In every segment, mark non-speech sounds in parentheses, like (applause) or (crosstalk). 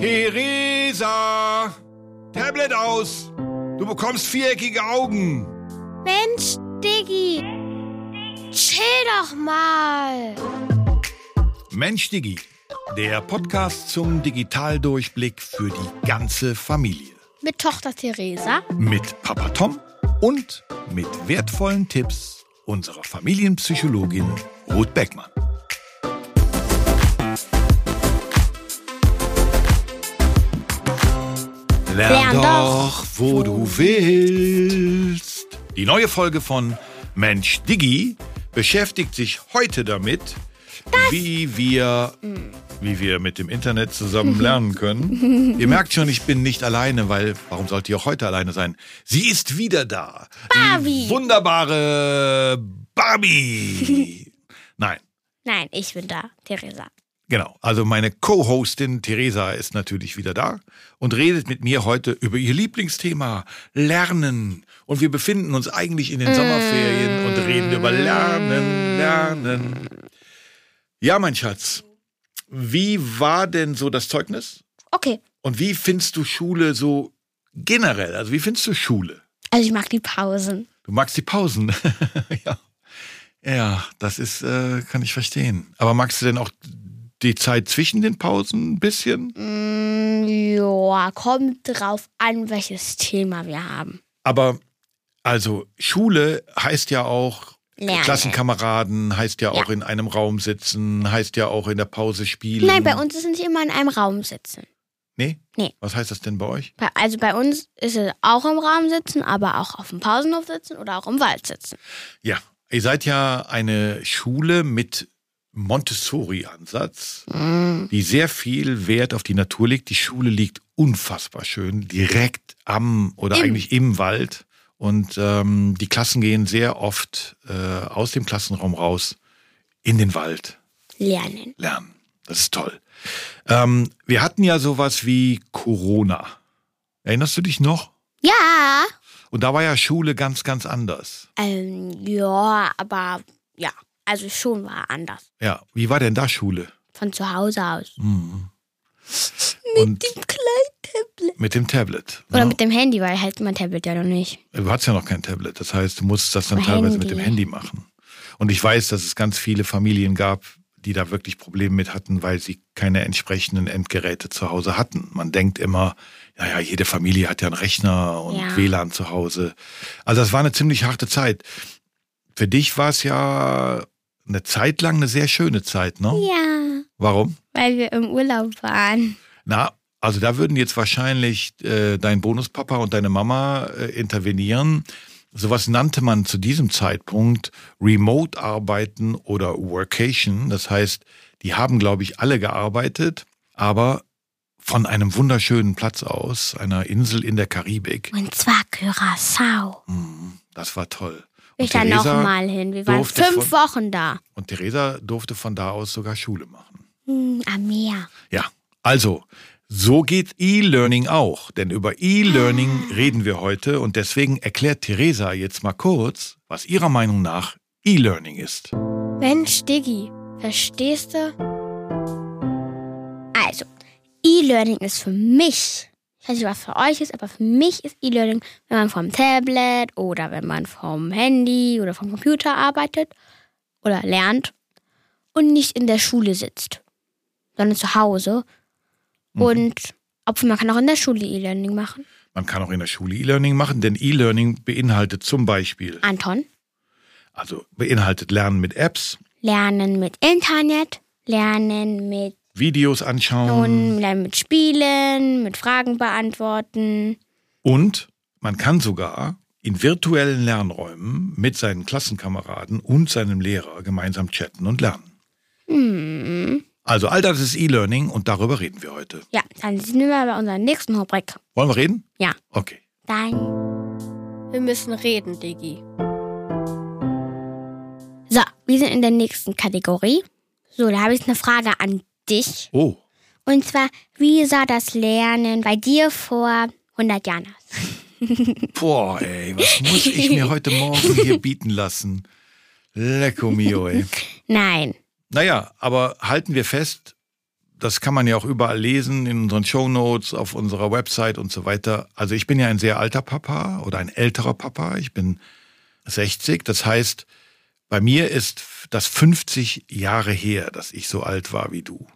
Theresa! Tablet aus! Du bekommst viereckige Augen! Mensch, Diggi! Chill doch mal! Mensch, Diggi, der Podcast zum Digitaldurchblick für die ganze Familie. Mit Tochter Theresa. Mit Papa Tom und mit wertvollen Tipps unserer Familienpsychologin Ruth Beckmann. Lern, Lern doch, wo du willst. Die neue Folge von Mensch Diggi beschäftigt sich heute damit, wie wir, wie wir mit dem Internet zusammen (laughs) lernen können. Ihr merkt schon, ich bin nicht alleine, weil warum sollte ich auch heute alleine sein? Sie ist wieder da. Barbie. Die wunderbare Barbie. (laughs) Nein, Nein, ich bin da, Theresa. Genau, also meine Co-Hostin Theresa ist natürlich wieder da und redet mit mir heute über ihr Lieblingsthema Lernen. Und wir befinden uns eigentlich in den Sommerferien und reden über Lernen, Lernen. Ja, mein Schatz, wie war denn so das Zeugnis? Okay, Und wie findest du Schule so generell? Also wie findest du Schule? also ich mag die Pausen. Du magst die Pausen. (laughs) ja. Ja, das ist, äh, kann ich verstehen. Aber magst du denn auch die Zeit zwischen den Pausen ein bisschen? Mm, ja, kommt drauf an, welches Thema wir haben. Aber also Schule heißt ja auch Lernen. Klassenkameraden, heißt ja auch Ja. in einem Raum sitzen, heißt ja auch in der Pause spielen. Nein, bei uns ist es nicht immer in einem Raum sitzen. Nee? Nee. Was heißt das denn bei euch? Also bei uns ist es auch im Raum sitzen, aber auch auf dem Pausenhof sitzen oder auch im Wald sitzen. Ja, ihr seid ja eine Schule mit Montessori-Ansatz, die sehr viel Wert auf die Natur legt. Die Schule liegt unfassbar schön, direkt am oder Im. eigentlich im Wald. Und ähm, die Klassen gehen sehr oft äh, aus dem Klassenraum raus in den Wald Lernen. lernen. Das ist toll. Ähm, wir hatten ja sowas wie Corona. Erinnerst du dich noch? Ja, Und da war ja Schule ganz, ganz anders. ähm, ja, aber ja, also schon war anders. Ja, wie war denn da Schule? Von zu Hause aus. Mhm. Mit Und dem kleinen Tablet. mit dem Tablet. Oder ja. mit dem Handy, weil halt mein Tablet ja noch nicht. Du hattest ja noch kein Tablet. Das heißt, du musst das dann Mein teilweise mit Handy. dem Handy machen. Und ich weiß, dass es ganz viele Familien gab, die da wirklich Probleme mit hatten, weil sie keine entsprechenden Endgeräte zu Hause hatten. Man denkt immer, naja, jede Familie hat ja einen Rechner und Ja. WLAN zu Hause. Also das war eine ziemlich harte Zeit. Für dich war es ja eine Zeit lang eine sehr schöne Zeit, ne? Ja, Warum? weil wir im Urlaub waren. Na, also da würden jetzt wahrscheinlich äh, dein Bonuspapa und deine Mama äh, intervenieren. Sowas nannte man zu diesem Zeitpunkt Remote-Arbeiten oder Workation. Das heißt, die haben, glaube ich, alle gearbeitet, aber von einem wunderschönen Platz aus, einer Insel in der Karibik. Und zwar Curaçao. Hm, Das war toll. Ich da noch Theresa- mal hin. Wir waren fünf von- Wochen da. Und Theresa durfte von da aus sogar Schule machen. Hm, am Meer. Ja, also, so geht E-Learning auch. Denn über E-Learning reden wir heute und deswegen erklärt Theresa jetzt mal kurz, was ihrer Meinung nach E-Learning ist. Mensch, Diggi, verstehst du? Also, E-Learning ist für mich, ich weiß nicht, was für euch ist, aber für mich ist E-Learning, wenn man vom Tablet oder wenn man vom Handy oder vom Computer arbeitet oder lernt und nicht in der Schule sitzt, sondern zu Hause. Und obwohl man kann auch in der Schule E-Learning machen. Man kann auch in der Schule E-Learning machen, denn E-Learning beinhaltet zum Beispiel, Anton, also beinhaltet Lernen mit Apps, lernen mit Internet, lernen mit Videos anschauen Und lernen mit Spielen, mit Fragen beantworten. und man kann sogar in virtuellen Lernräumen mit seinen Klassenkameraden und seinem Lehrer gemeinsam chatten und lernen. Hm. Also all das ist E-Learning und darüber reden wir heute. Ja, dann sind wir bei unserer nächsten Rubrik. Wollen wir reden? Ja. Okay. Dann. Wir müssen reden, Diggi. So, wir sind in der nächsten Kategorie. So, da habe ich eine Frage an dich. Oh, Und zwar, wie sah das Lernen bei dir vor 100 Jahren aus? (laughs) boah, ey, was muss ich mir (laughs) heute Morgen hier bieten lassen? Lecco mio, ey. Nein. Naja, aber halten wir fest, das kann man ja auch überall lesen, in unseren Shownotes, auf unserer Website und so weiter. Also ich bin ja ein sehr alter Papa oder ein älterer Papa. Ich bin 60. Das heißt, bei mir ist das 50 Jahre her, dass ich so alt war wie du.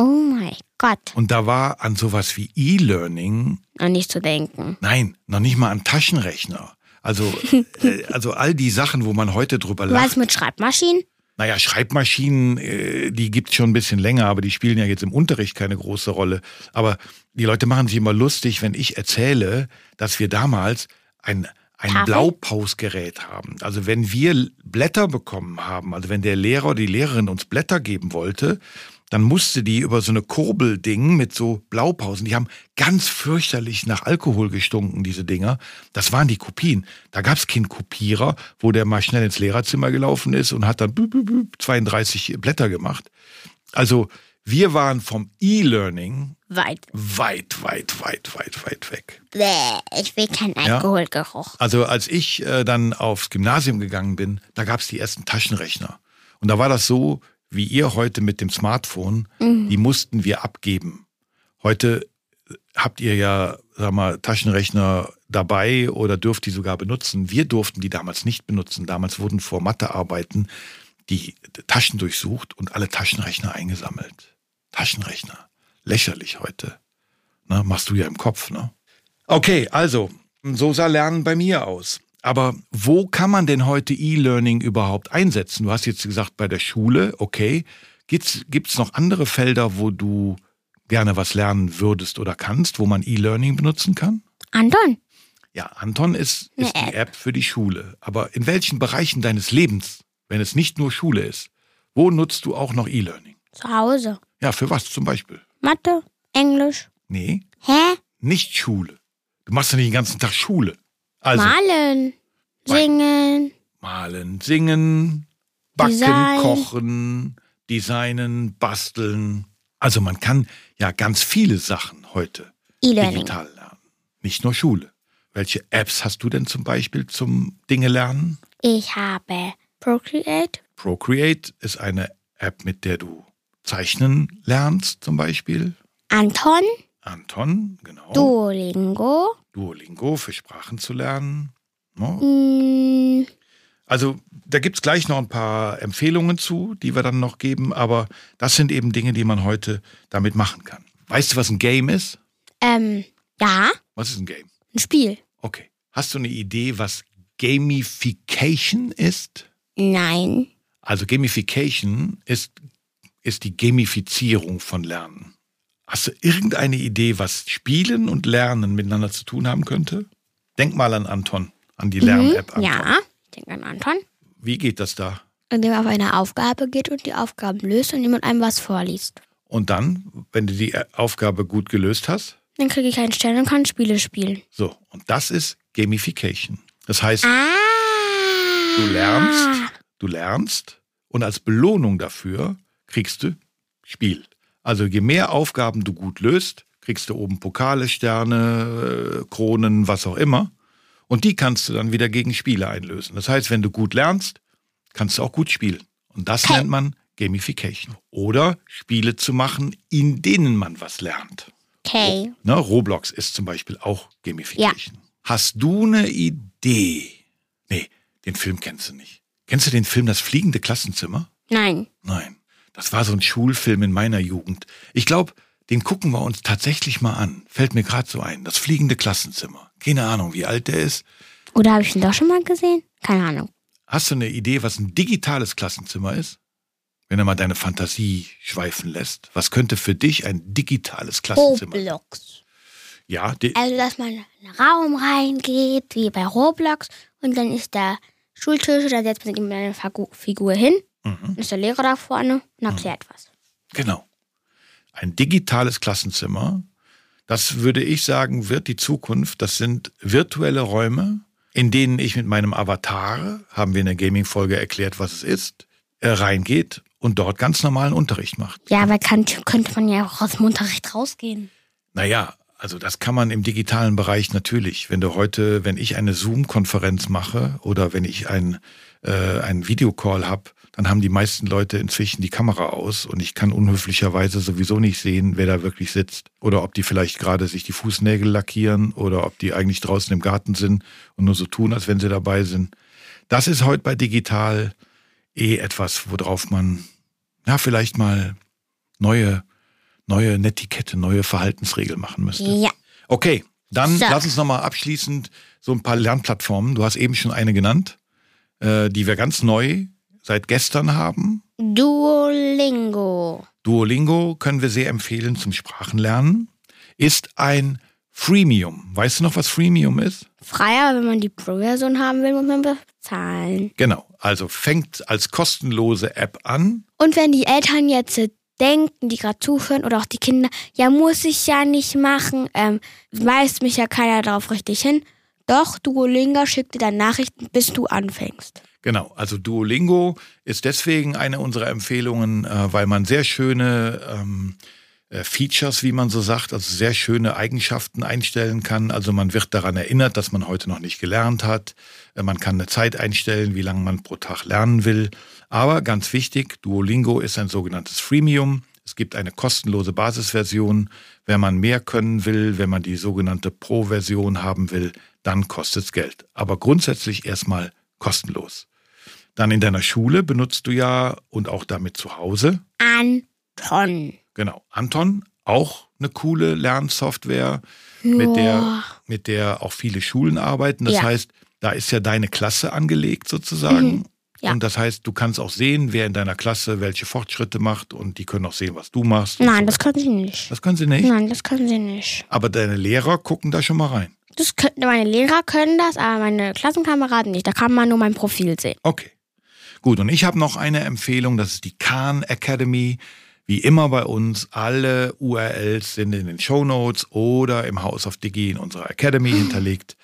Oh mein Gott. Und da war an sowas wie E-Learning. Noch nicht zu denken. Nein, noch nicht mal an Taschenrechner. Also, (laughs) äh, also all die Sachen, wo man heute drüber lacht. Was mit Schreibmaschinen? Naja, Schreibmaschinen, äh, die gibt's schon ein bisschen länger, aber die spielen ja jetzt im Unterricht keine große Rolle. Aber die Leute machen sich immer lustig, wenn ich erzähle, dass wir damals ein, ein Tafel? Blaupausgerät haben. Also wenn wir Blätter bekommen haben, also wenn der Lehrer oder die Lehrerin uns Blätter geben wollte, dann musste die über so eine Kurbelding mit so Blaupausen, die haben ganz fürchterlich nach Alkohol gestunken, diese Dinger. Das waren die Kopien. Da gab's keinen Kopierer, wo der mal schnell ins Lehrerzimmer gelaufen ist und hat dann büb, büb, büb, 32 Blätter gemacht. Also wir waren vom E-Learning Weit. weit, weit, weit, weit, weit weg. Bäh, ich will keinen Ja. Alkoholgeruch. Also als ich äh, dann aufs Gymnasium gegangen bin, da gab es die ersten Taschenrechner. Und da war das so, wie ihr heute mit dem Smartphone, die mussten wir abgeben. Heute habt ihr ja, sag mal, Taschenrechner dabei oder dürft die sogar benutzen. Wir durften die damals nicht benutzen. Damals wurden vor Mathearbeiten die Taschen durchsucht und alle Taschenrechner eingesammelt. Taschenrechner. Lächerlich heute. Ne, machst du ja im Kopf, ne? Okay, also, so sah Lernen bei mir aus. Aber wo kann man denn heute E-Learning überhaupt einsetzen? Du hast jetzt gesagt, bei der Schule, okay. Gibt's gibt's noch andere Felder, wo du gerne was lernen würdest oder kannst, wo man E-Learning benutzen kann? Anton, Ja, Anton ist, Eine ist die App für die Schule. Aber in welchen Bereichen deines Lebens, wenn es nicht nur Schule ist, wo nutzt du auch noch E-Learning? zu Hause. Ja, für was zum Beispiel? Mathe, Englisch. Nee, Hä? nicht Schule. Du machst ja nicht den ganzen Tag Schule. Also Malen, singen. malen, singen, backen, Design. kochen, designen, basteln. Also man kann ja ganz viele Sachen heute E-Learning. digital lernen. Nicht nur Schule. Welche Apps hast du denn zum Beispiel zum Dinge lernen? Ich habe Procreate, Procreate ist eine App, mit der du zeichnen lernst, zum Beispiel. Anton, Anton, genau. Duolingo. Duolingo für Sprachen zu lernen. No. Mm, Also da gibt's gleich noch ein paar Empfehlungen zu, die wir dann noch geben, aber das sind eben Dinge, die man heute damit machen kann. Weißt du, was ein Game ist? ähm, ja, Was ist ein Game? ein Spiel. Okay. Hast du eine Idee, was Gamification ist? Nein. Also Gamification ist, ist die Gamifizierung von Lernen. Hast du irgendeine Idee, was Spielen und Lernen miteinander zu tun haben könnte? Denk mal an Anton, an die Lern-App Anton. Mhm. Ja, ich denke an Anton. Wie geht das da? Indem er auf eine Aufgabe geht und die Aufgaben löst und jemand einem was vorliest. Und dann, wenn du die Aufgabe gut gelöst hast, Dann kriege ich einen Stern und kann Spiele spielen. so, und das ist Gamification. Das heißt, Ah. du lernst, du lernst und als Belohnung dafür kriegst du Spiel. Also je mehr Aufgaben du gut löst, kriegst du oben Pokale, Sterne, äh, Kronen, was auch immer. Und die kannst du dann wieder gegen Spiele einlösen. Das heißt, wenn du gut lernst, kannst du auch gut spielen. Und das Okay. nennt man Gamification. Oder Spiele zu machen, in denen man was lernt. Okay. Ne, Roblox ist zum Beispiel auch Gamification. Hast du eine Idee? Nee, den Film kennst du nicht. Kennst du den Film Das fliegende Klassenzimmer? Nein. Nein. Das war so ein Schulfilm in meiner Jugend. Ich glaube, den gucken wir uns tatsächlich mal an. Fällt mir gerade so ein. Das fliegende Klassenzimmer. Keine Ahnung, wie alt der ist. Oder habe ich ihn doch schon mal gesehen? Keine Ahnung. Hast du eine Idee, was ein digitales Klassenzimmer ist? Wenn du mal deine Fantasie schweifen lässt. Was könnte für dich ein digitales Klassenzimmer sein? Roblox. Ja, Also, dass man in einen Raum reingeht, wie bei Roblox, und dann ist der Schultisch, da setzt man einer Fagu- Figur hin, Mhm. ist der Lehrer da vorne und erklärt was. Genau. Ein digitales Klassenzimmer, das würde ich sagen, wird die Zukunft. Das sind virtuelle Räume, in denen ich mit meinem Avatar, haben wir in der Gaming-Folge erklärt, was es ist, äh, reingeht und dort ganz normalen Unterricht macht. Ja, aber kann, könnte man ja auch aus dem Unterricht rausgehen. Naja, also das kann man im digitalen Bereich natürlich. Wenn du heute, wenn ich eine Zoom-Konferenz mache oder wenn ich ein, äh, einen Videocall habe, dann haben die meisten Leute inzwischen die Kamera aus und ich kann unhöflicherweise sowieso nicht sehen, wer da wirklich sitzt. Oder ob die vielleicht gerade sich die Fußnägel lackieren oder ob die eigentlich draußen im Garten sind und nur so tun, als wenn sie dabei sind. Das ist heute bei digital eh etwas, worauf man ja vielleicht mal neue neue Netiquette, neue Verhaltensregeln machen müsste. Ja. Okay, dann So. lass uns nochmal abschließend so ein paar Lernplattformen. Du hast eben schon eine genannt, äh, die wir ganz neu seit gestern haben. Duolingo. Duolingo können wir sehr empfehlen zum Sprachenlernen. Ist ein Freemium. Weißt du noch, was Freemium ist? Freier, wenn man die Pro-Version haben will, muss man bezahlen. Genau. Also fängt als kostenlose App an. Und wenn die Eltern jetzt äh, denken, die gerade zuhören, oder auch die Kinder, ja, muss ich ja nicht machen, ähm, weist mich ja keiner darauf richtig hin. Doch, Duolingo schickt dir dann Nachrichten, bis du anfängst. Genau, also Duolingo ist deswegen eine unserer Empfehlungen, äh, weil man sehr schöne ähm, äh, Features, wie man so sagt, also sehr schöne Eigenschaften einstellen kann. Also man wird daran erinnert, dass man heute noch nicht gelernt hat. Äh, man kann eine Zeit einstellen, wie lange man pro Tag lernen will. Aber ganz wichtig, Duolingo ist ein sogenanntes Freemium. Es gibt eine kostenlose Basisversion. Wenn man mehr können will, wenn man die sogenannte Pro-Version haben will, dann kostet es Geld. Aber grundsätzlich erstmal kostenlos. Dann in deiner Schule benutzt du ja und auch damit zu Hause. Anton. Genau. Anton, auch eine coole Lernsoftware, mit der, mit der auch viele Schulen arbeiten. Das Ja. heißt, da ist ja deine Klasse angelegt sozusagen. Mhm. Ja. Und das heißt, du kannst auch sehen, wer in deiner Klasse welche Fortschritte macht und die können auch sehen, was du machst. Nein, so das können sie nicht. das können sie nicht. Nein, das können sie nicht. Aber deine Lehrer gucken da schon mal rein. Das können, meine Lehrer können das, aber meine Klassenkameraden nicht. Da kann man nur mein Profil sehen. Okay. Gut, und ich habe noch eine Empfehlung, das ist die Khan Academy. Wie immer bei uns, alle URLs sind in den Show Notes oder im House of Digi in unserer Academy (gasps) hinterlegt.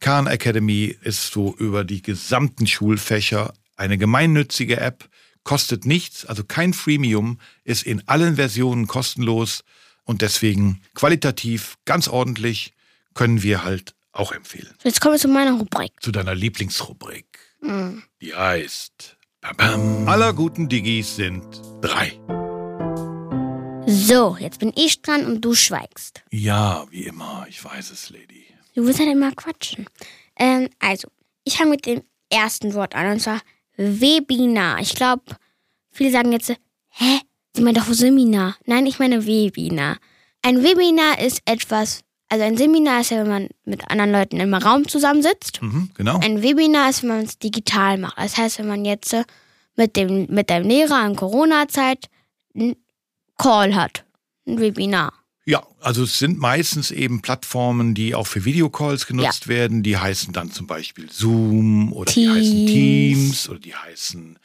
Khan Academy ist so über die gesamten Schulfächer eine gemeinnützige App, kostet nichts, also kein Freemium, ist in allen Versionen kostenlos und deswegen qualitativ ganz ordentlich können wir halt auch empfehlen. Jetzt kommen wir zu meiner Rubrik. Zu deiner Lieblingsrubrik. Hm. Die heißt Bam, bam. Aller guten Diggis sind drei. So, jetzt bin ich dran und du schweigst. Ja, wie immer, ich weiß es, Lady. Du willst halt immer quatschen. Ähm, also, ich fange mit dem ersten Wort an, und zwar Webinar. Ich glaube, viele sagen jetzt, hä? Sie meinen doch Seminar. Nein, ich meine Webinar. Ein Webinar ist etwas, also ein Seminar ist ja, wenn man mit anderen Leuten im Raum zusammensitzt. Mhm, genau. Ein Webinar ist, wenn man es digital macht. Das heißt, wenn man jetzt äh, mit dem mit deinem Lehrer in Corona-Zeit einen Call hat. Ein Webinar. Ja, also es sind meistens eben Plattformen, die auch für Videocalls genutzt werden. Die heißen dann zum Beispiel Zoom oder die heißen Teams. Teams oder die heißen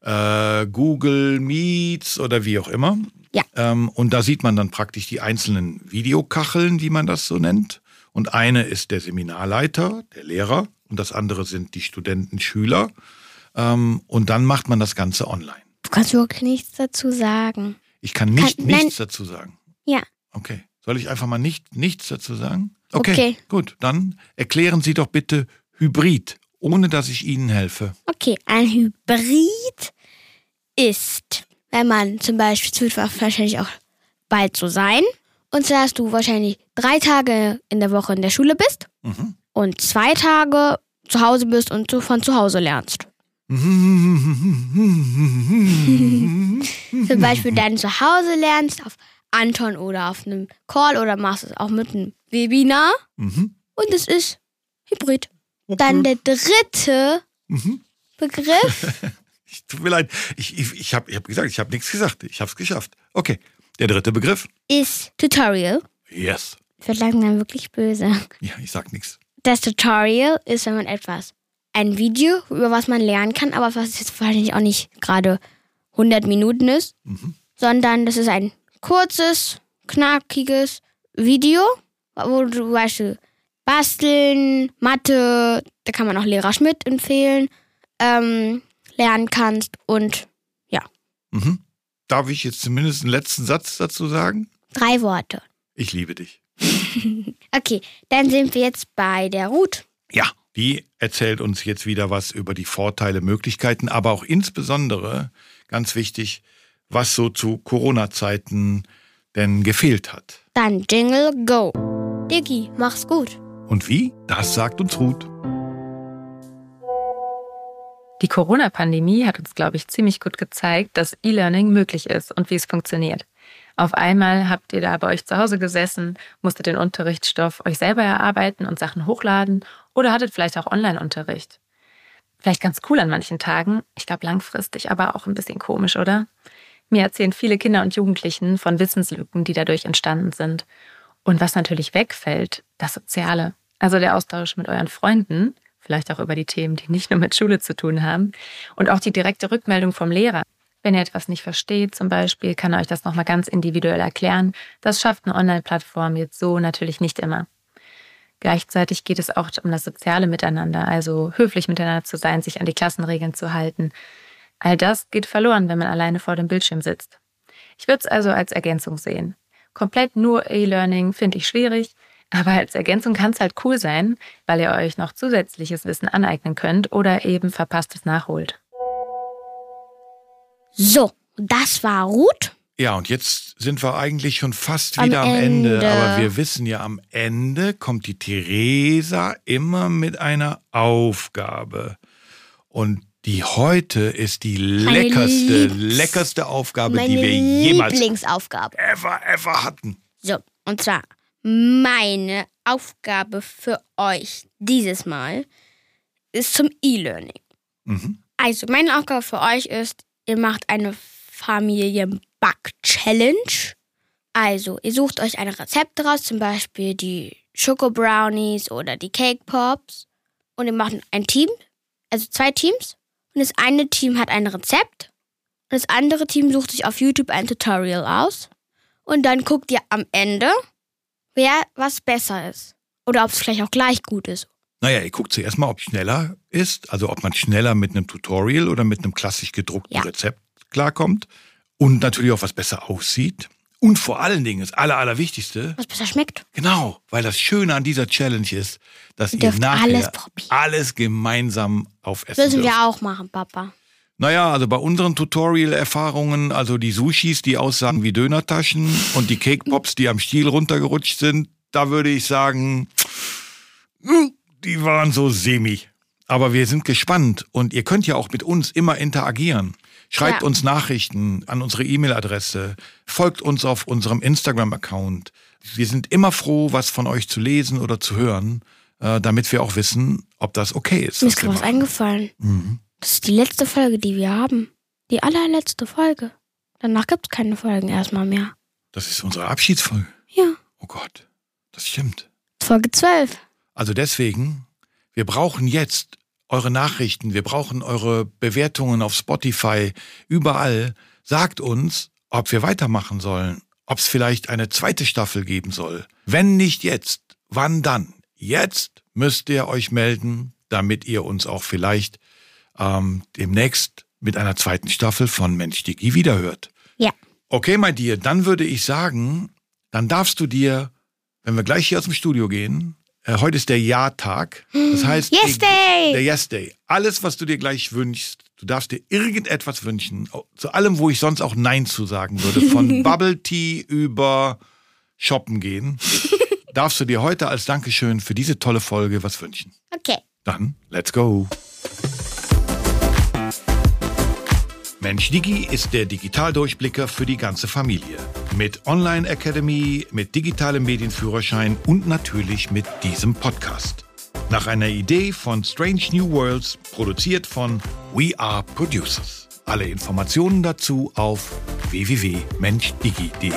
äh, Google Meets oder wie auch immer. Ja. Ähm, und da sieht man dann praktisch die einzelnen Videokacheln, wie man das so nennt. Und eine ist der Seminarleiter, der Lehrer, und das andere sind die Studenten, Schüler. Ähm, und dann macht man das Ganze online. Du kannst wirklich nichts dazu sagen. Ich kann nicht Kann- nein. nichts dazu sagen. Ja. Okay. Soll ich einfach mal nicht, nichts dazu sagen? Okay, Okay. Gut, dann erklären Sie doch bitte Hybrid, ohne dass ich Ihnen helfe. Okay, ein Hybrid ist, wenn man zum Beispiel, es wird wahrscheinlich auch bald so sein, und zwar, dass du wahrscheinlich drei Tage in der Woche in der Schule bist Mhm. und zwei Tage zu Hause bist und zu, von zu Hause lernst. (laughs) Zum Beispiel dann zu Hause lernst auf Anton oder auf einem Call oder machst es auch mit einem Webinar Mhm. und es ist Hybrid. Okay. Dann der dritte Mhm. Begriff (laughs) Ich, tut mir leid, ich, ich, ich habe ich hab gesagt, ich habe nichts gesagt. Ich habe es geschafft. Okay, der dritte Begriff. ist Tutorial. Yes. Ich werde langsam wirklich böse. Ja, ich sag nichts. Das Tutorial ist, wenn man etwas, ein Video, über was man lernen kann, aber was jetzt wahrscheinlich auch nicht gerade 100 Minuten ist, Mhm. sondern das ist ein kurzes, knackiges Video, wo du zum Beispiel basteln, Mathe, da kann man auch Lehrer Schmidt empfehlen, ähm, lernen kannst und Mhm. Darf ich jetzt zumindest einen letzten Satz dazu sagen? drei Worte. Ich liebe dich. (laughs) Okay, dann sind wir jetzt bei der Ruth. Ja, die erzählt uns jetzt wieder was über die Vorteile, Möglichkeiten, aber auch insbesondere, ganz wichtig, was so zu Corona-Zeiten denn gefehlt hat. Dann Jingle Go. Diggi, mach's gut. Und wie? Das sagt uns Ruth. Die Corona-Pandemie hat uns, glaube ich, ziemlich gut gezeigt, dass E-Learning möglich ist und wie es funktioniert. Auf einmal habt ihr da bei euch zu Hause gesessen, musstet den Unterrichtsstoff euch selber erarbeiten und Sachen hochladen oder hattet vielleicht auch Online-Unterricht. Vielleicht ganz cool an manchen Tagen, ich glaube langfristig aber auch ein bisschen komisch, oder? Mir erzählen viele Kinder und Jugendlichen von Wissenslücken, die dadurch entstanden sind. Und was natürlich wegfällt, das Soziale. Also der Austausch mit euren Freunden, vielleicht auch über die Themen, die nicht nur mit Schule zu tun haben. Und auch die direkte Rückmeldung vom Lehrer. Wenn ihr etwas nicht versteht, zum Beispiel, kann er euch das nochmal ganz individuell erklären. Das schafft eine Online-Plattform jetzt so natürlich nicht immer. Gleichzeitig geht es auch um das soziale Miteinander, also höflich miteinander zu sein, sich an die Klassenregeln zu halten. All das geht verloren, wenn man alleine vor dem Bildschirm sitzt. Ich würde es also als Ergänzung sehen. Komplett nur E-Learning finde ich schwierig, aber als Ergänzung kann es halt cool sein, weil ihr euch noch zusätzliches Wissen aneignen könnt oder eben verpasstes nachholt. So, das war Ruth. Ja, und jetzt sind wir eigentlich schon fast Am wieder am Ende. Ende. Aber wir wissen ja, am Ende kommt die Theresa immer mit einer Aufgabe. Und die heute ist die Meine leckerste, Liebs- leckerste Aufgabe, Meine die wir jemals Lieblingsaufgabe. ever, ever hatten. So, und zwar meine Aufgabe für euch dieses Mal ist zum E-Learning. Mhm. Also, meine Aufgabe für euch ist, ihr macht eine Familien-Back-Challenge. Also, ihr sucht euch ein Rezept raus, zum Beispiel die Schoko Brownies oder die Cake Pops. Und ihr macht ein Team, also zwei Teams. Und das eine Team hat ein Rezept. Und das andere Team sucht sich auf YouTube ein Tutorial aus. Und dann guckt ihr am Ende, wer was besser ist. Oder ob es vielleicht auch gleich gut ist. Naja, ihr guckt zuerst mal, ob schneller ist, also ob man schneller mit einem Tutorial oder mit einem klassisch gedruckten Ja. Rezept klarkommt. Und natürlich auch, was besser aussieht. Und vor allen Dingen, das Aller, Allerwichtigste, Was besser schmeckt. Genau, weil das Schöne an dieser Challenge ist, dass Ihr nachher alles alles gemeinsam aufessen Müssen dürft. wir auch machen, Papa. Naja, also bei unseren Tutorial-Erfahrungen, also die Sushis, die aussahen wie Dönertaschen und die Cake Pops, die am Stiel runtergerutscht sind, da würde ich sagen, hm, die waren so semi. Aber wir sind gespannt und ihr könnt ja auch mit uns immer interagieren. Schreibt Ja. uns Nachrichten an unsere E-Mail-Adresse, folgt uns auf unserem Instagram-Account. Wir sind immer froh, was von euch zu lesen oder zu hören, äh, damit wir auch wissen, ob das okay ist. Mir ist gerade was eingefallen. Mhm. Das ist die letzte Folge, die wir haben. Die allerletzte Folge. Danach gibt es keine Folgen erstmal mehr. Das ist unsere Abschiedsfolge. Ja. Oh Gott, das stimmt. Folge 12. Also deswegen, wir brauchen jetzt eure Nachrichten, wir brauchen eure Bewertungen auf Spotify, überall. Sagt uns, ob wir weitermachen sollen, ob es vielleicht eine zweite Staffel geben soll. Wenn nicht jetzt, wann dann? Jetzt müsst ihr euch melden, damit ihr uns auch vielleicht ähm, demnächst mit einer zweiten Staffel von Mensch Digi wiederhört. Ja. Okay, mein Dear, dann würde ich sagen, dann darfst du dir, wenn wir gleich hier aus dem Studio gehen, heute ist der Ja-Tag. Das heißt, (gasps) Yes Day! der Yes Day. Alles, was du dir gleich wünschst, du darfst dir irgendetwas wünschen. Zu allem, wo ich sonst auch Nein zu sagen würde. Von (laughs) Bubble Tea über Shoppen gehen. (laughs) darfst du dir heute als Dankeschön für diese tolle Folge was wünschen. Okay. Dann, let's go. Mensch Digi ist der Digitaldurchblicker für die ganze Familie. Mit Online Academy, mit digitalem Medienführerschein und natürlich mit diesem Podcast. Nach einer Idee von Strange New Worlds, produziert von We Are Producers. Alle Informationen dazu auf www.menschdigi.de.